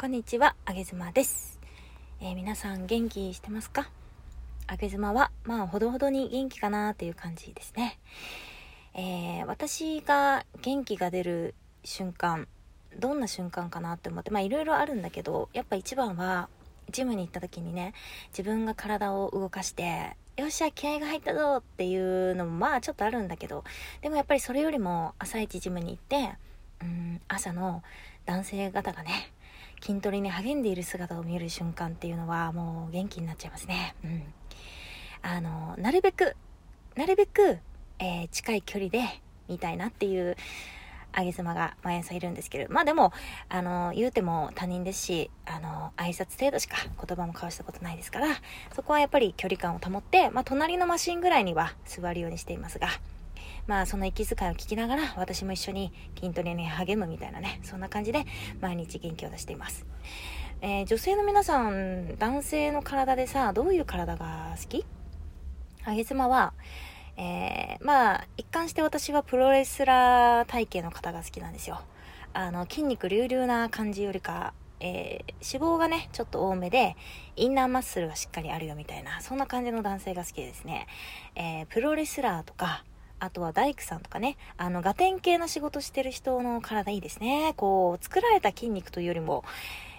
こんにちは、あげずまです、えー、皆さん元気してますか？あげずまは、まあ、ほどほどに元気かなっていう感じですね。えー、私が元気が出る瞬間、どんな瞬間かなって思って、まあ、いろいろあるんだけど、やっぱ一番は、ジムに行った時にね、自分が体を動かして、よっしゃ、気合が入ったぞっていうのもまあちょっとあるんだけど、でもやっぱりそれよりも朝一ジムに行って、うん、朝の男性方がね、筋トレに励んでいる姿を見る瞬間っていうのはもう元気になっちゃいますね。うん。あの、なるべく、なるべく、えー、近い距離で見たいなっていうあげ妻が毎朝いるんですけど、まあでも、あの、言うても他人ですし、あの、挨拶程度しか言葉も交わしたことないですから、そこはやっぱり距離感を保って、まあ隣のマシンぐらいには座るようにしていますが、まあその息遣いを聞きながら私も一緒に筋トレに励むみたいなね、そんな感じで毎日元気を出しています。えー、女性の皆さん、男性の体でさ、どういう体が好き？あげ妻は、えー、まあ、一貫して私はプロレスラー体型の方が好きなんですよ。あの、筋肉隆々な感じよりか、えー、脂肪がね、ちょっと多めで、インナーマッスルがしっかりあるよみたいな、そんな感じの男性が好きですね。えー、プロレスラーとか、あとは大工さんとかね、あの、ガテン系の仕事してる人の体いいですね。こう、作られた筋肉というよりも、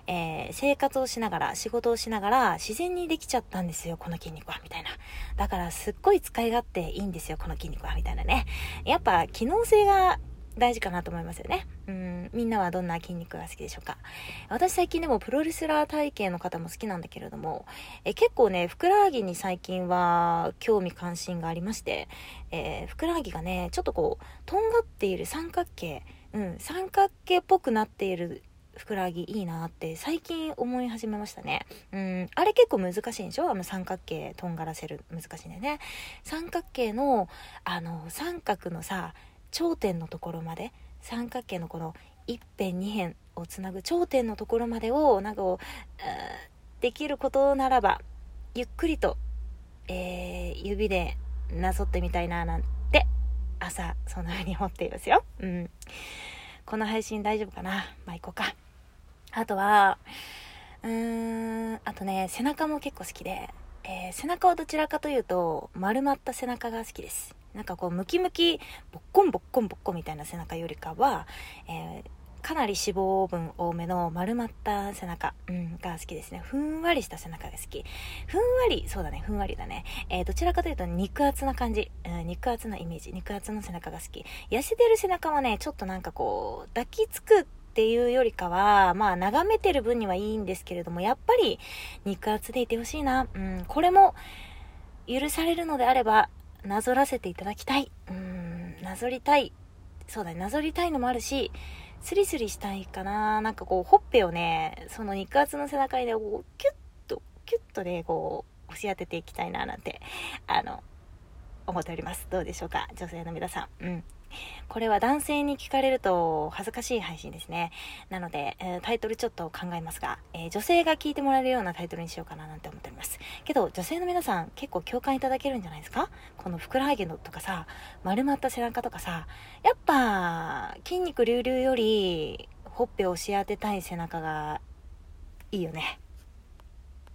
えー、生活をしながら、仕事をしながら、自然にできちゃったんですよ、この筋肉は、みたいな。だから、すっごい使い勝手いいんですよ、この筋肉は、みたいなね。やっぱ、機能性が大事かなと思いますよね。うん、みんなはどんな筋肉が好きでしょうか？私最近でもプロレスラー体型の方も好きなんだけれども、え結構ね、ふくらはぎに最近は興味関心がありまして、えー、ふくらはぎがね、ちょっとこう、とんがっている三角形、うん、三角形っぽくなっているふくらはぎいいなって最近思い始めましたね。うん、あれ結構難しいんでしょ？あの三角形とんがらせる難しいんだよね。三角形の、あの、三角のさ、頂点のところまで三角形のこの一辺二辺をつなぐ頂点のところまでをなんかこうできることならばゆっくりと、えー、指でなぞってみたいななんて朝そんな風に思っていますよ。うん。この配信大丈夫かな？まあ行こうか。あとは、うーん、あとね、背中も結構好きで、えー、背中はどちらかというと丸まった背中が好きです。なんかこうムキムキボッコンボッコンボッコンみたいな背中よりかは、えー、かなり脂肪分多めの丸まった背中、うん、が好きですね。ふんわりした背中が好き。ふんわり、そうだね、ふんわりだね。えー、どちらかというと肉厚な感じ、うん、肉厚なイメージ、肉厚の背中が好き。痩せてる背中はね、ちょっとなんかこう、抱きつくっていうよりかは、まあ、眺めてる分にはいいんですけれども、やっぱり肉厚でいてほしいな。うん、これも許されるのであれば、なぞらせていただきたい。うん、なぞりたい。そうだね、なぞりたいのもあるし、スリスリしたいかな。なんかこう、ほっぺをね、その肉厚の背中にね、こう、キュッと、キュッとね、こう、押し当てていきたいな、なんて、あの、思っております。どうでしょうか女性の皆さん。うん。これは男性に聞かれると恥ずかしい配信ですね。なので、えー、タイトルちょっと考えますが、えー、女性が聞いてもらえるようなタイトルにしようかななんて思っております。けど、女性の皆さん結構共感いただけるんじゃないですか？このふくらはぎのとかさ、丸まった背中とかさ、やっぱ筋肉隆々よりほっぺを押し当てたい背中がいいよね。